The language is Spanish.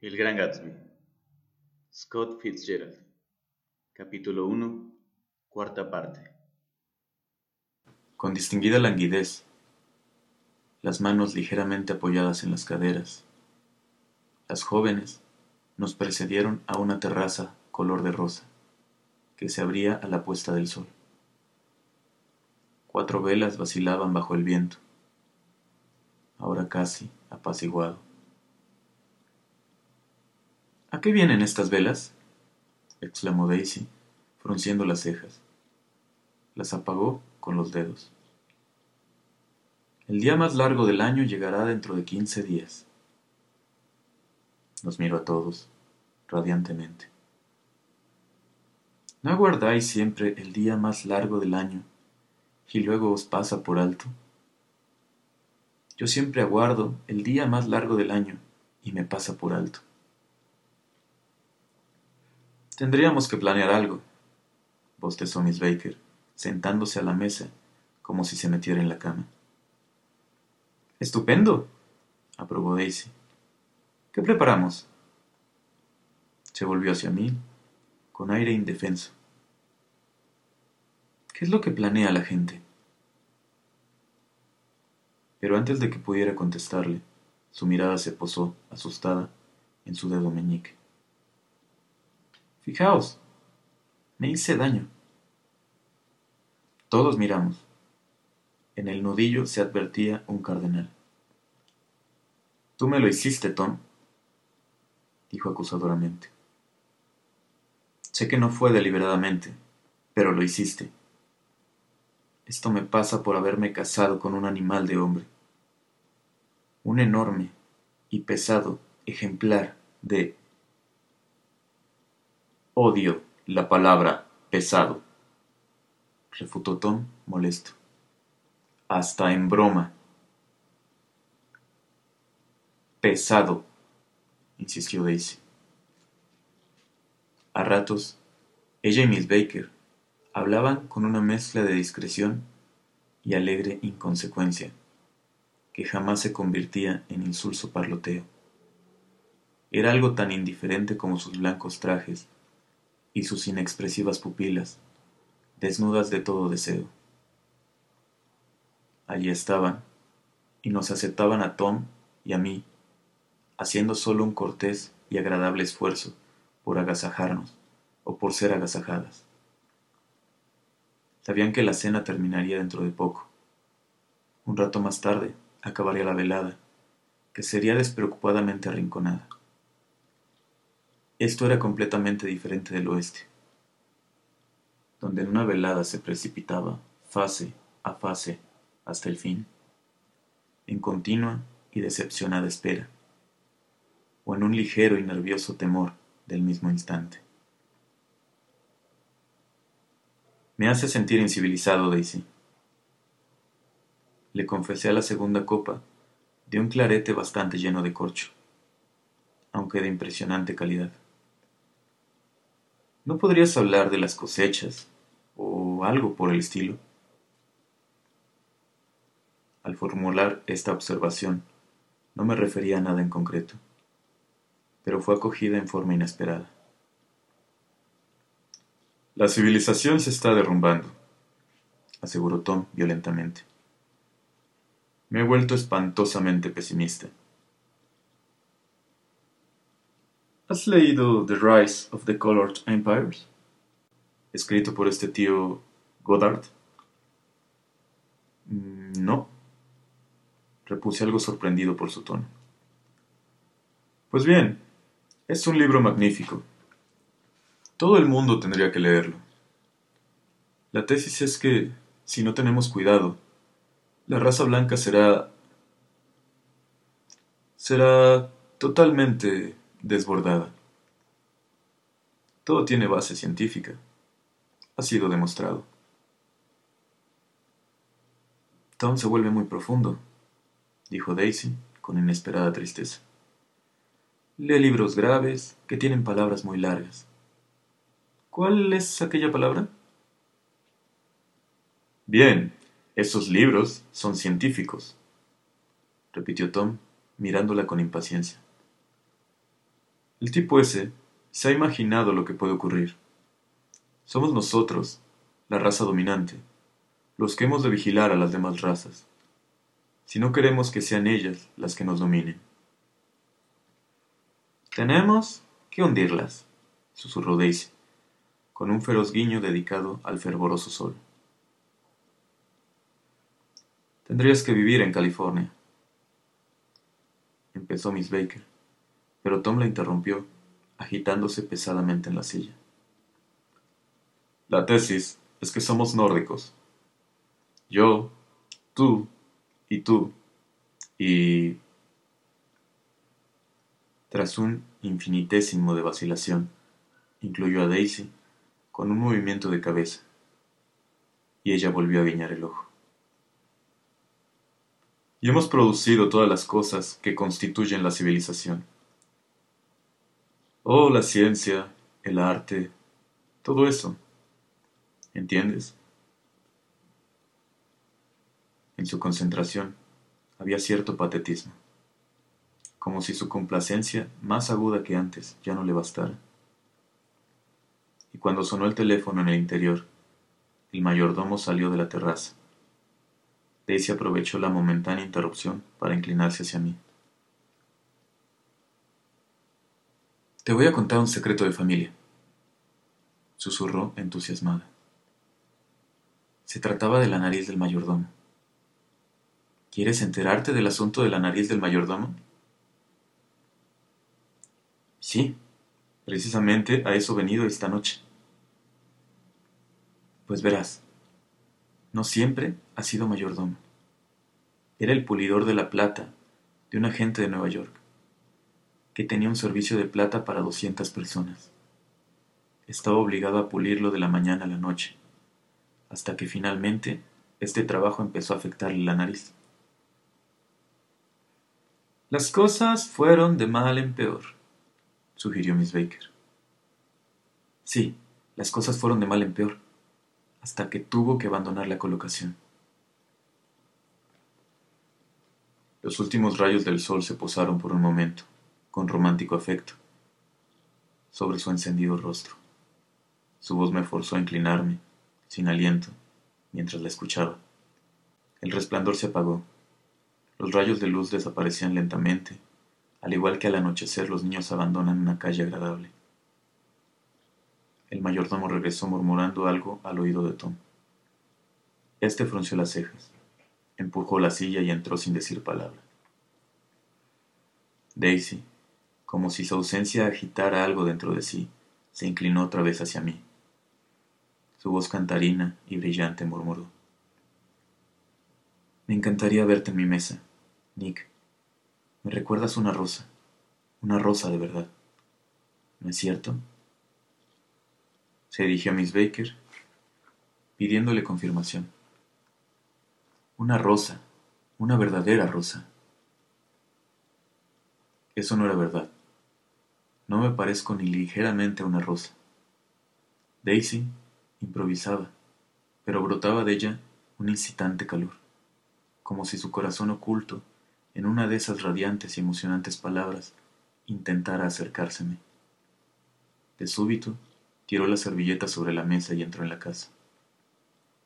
El Gran Gatsby. Scott Fitzgerald. Capítulo 1. Cuarta parte. Con distinguida languidez, las manos ligeramente apoyadas en las caderas, las jóvenes nos precedieron a una terraza color de rosa que se abría a la puesta del sol. Cuatro velas vacilaban bajo el viento, ahora casi apaciguado. ¿A qué vienen estas velas? exclamó Daisy, frunciendo las cejas. Las apagó con los dedos. El día más largo del año llegará dentro de quince días. Nos miró a todos, radiantemente. ¿No aguardáis siempre el día más largo del año y luego os pasa por alto? Yo siempre aguardo el día más largo del año y me pasa por alto. Tendríamos que planear algo, bostezó Miss Baker, sentándose a la mesa como si se metiera en la cama. Estupendo, aprobó Daisy. ¿Qué preparamos? Se volvió hacia mí, con aire indefenso. ¿Qué es lo que planea la gente? Pero antes de que pudiera contestarle, su mirada se posó, asustada, en su dedo meñique. Fijaos, me hice daño. Todos miramos. En el nudillo se advertía un cardenal. Tú me lo hiciste, Tom, dijo acusadoramente. Sé que no fue deliberadamente, pero lo hiciste. Esto me pasa por haberme casado con un animal de hombre. Un enorme y pesado ejemplar de Odio la palabra pesado, refutó Tom molesto. Hasta en broma. Pesado, insistió Daisy. A ratos, ella y Miss Baker hablaban con una mezcla de discreción y alegre inconsecuencia, que jamás se convertía en insulso parloteo. Era algo tan indiferente como sus blancos trajes y sus inexpresivas pupilas, desnudas de todo deseo. Allí estaban, y nos aceptaban a Tom y a mí, haciendo solo un cortés y agradable esfuerzo por agasajarnos o por ser agasajadas. Sabían que la cena terminaría dentro de poco. Un rato más tarde acabaría la velada, que sería despreocupadamente arrinconada. Esto era completamente diferente del oeste, donde en una velada se precipitaba fase a fase hasta el fin, en continua y decepcionada espera, o en un ligero y nervioso temor del mismo instante. Me hace sentir incivilizado, Daisy. Le confesé a la segunda copa de un clarete bastante lleno de corcho, aunque de impresionante calidad. ¿No podrías hablar de las cosechas o algo por el estilo? Al formular esta observación, no me refería a nada en concreto, pero fue acogida en forma inesperada. La civilización se está derrumbando, aseguró Tom violentamente. Me he vuelto espantosamente pesimista. ¿Has leído The Rise of the Colored Empires? Escrito por este tío Goddard. Mm, no. Repuse algo sorprendido por su tono. Pues bien, es un libro magnífico. Todo el mundo tendría que leerlo. La tesis es que, si no tenemos cuidado, la raza blanca será... será totalmente desbordada. Todo tiene base científica. Ha sido demostrado. Tom se vuelve muy profundo, dijo Daisy con inesperada tristeza. Lee libros graves que tienen palabras muy largas. ¿Cuál es aquella palabra? Bien, esos libros son científicos, repitió Tom, mirándola con impaciencia. El tipo ese se ha imaginado lo que puede ocurrir. Somos nosotros, la raza dominante, los que hemos de vigilar a las demás razas, si no queremos que sean ellas las que nos dominen. Tenemos que hundirlas, susurró Daisy, con un feroz guiño dedicado al fervoroso sol. Tendrías que vivir en California, empezó Miss Baker, pero Tom la interrumpió, agitándose pesadamente en la silla. La tesis es que somos nórdicos. Yo, tú y tú. Y... Tras un infinitésimo de vacilación, incluyó a Daisy con un movimiento de cabeza, y ella volvió a guiñar el ojo. Y hemos producido todas las cosas que constituyen la civilización. Oh, la ciencia, el arte, todo eso. ¿Entiendes? En su concentración había cierto patetismo, como si su complacencia, más aguda que antes, ya no le bastara. Y cuando sonó el teléfono en el interior, el mayordomo salió de la terraza. Daisy aprovechó la momentánea interrupción para inclinarse hacia mí. Te voy a contar un secreto de familia, susurró entusiasmada. Se trataba de la nariz del mayordomo. ¿Quieres enterarte del asunto de la nariz del mayordomo? Sí, precisamente a eso venido esta noche. Pues verás, no siempre ha sido mayordomo. Era el pulidor de la plata de un agente de Nueva York, que tenía un servicio de plata para doscientas personas. Estaba obligado a pulirlo de la mañana a la noche, hasta que finalmente este trabajo empezó a afectarle la nariz. Las cosas fueron de mal en peor, sugirió Miss Baker. Sí, las cosas fueron de mal en peor, hasta que tuvo que abandonar la colocación. Los últimos rayos del sol se posaron por un momento, con romántico afecto, sobre su encendido rostro. Su voz me forzó a inclinarme, sin aliento, mientras la escuchaba. El resplandor se apagó los rayos de luz desaparecían lentamente, al igual que al anochecer los niños abandonan una calle agradable. El mayordomo regresó murmurando algo al oído de Tom. Este frunció las cejas, empujó la silla y entró sin decir palabra. Daisy, como si su ausencia agitara algo dentro de sí, se inclinó otra vez hacia mí. Su voz cantarina y brillante murmuró. Me encantaría verte en mi mesa, Nick, me recuerdas una rosa, una rosa de verdad. ¿No es cierto? Se dirigió a Miss Baker, pidiéndole confirmación. Una rosa, una verdadera rosa. Eso no era verdad. No me parezco ni ligeramente a una rosa. Daisy improvisaba, pero brotaba de ella un incitante calor, como si su corazón oculto en una de esas radiantes y emocionantes palabras, intentara acercárseme. De súbito, tiró la servilleta sobre la mesa y entró en la casa.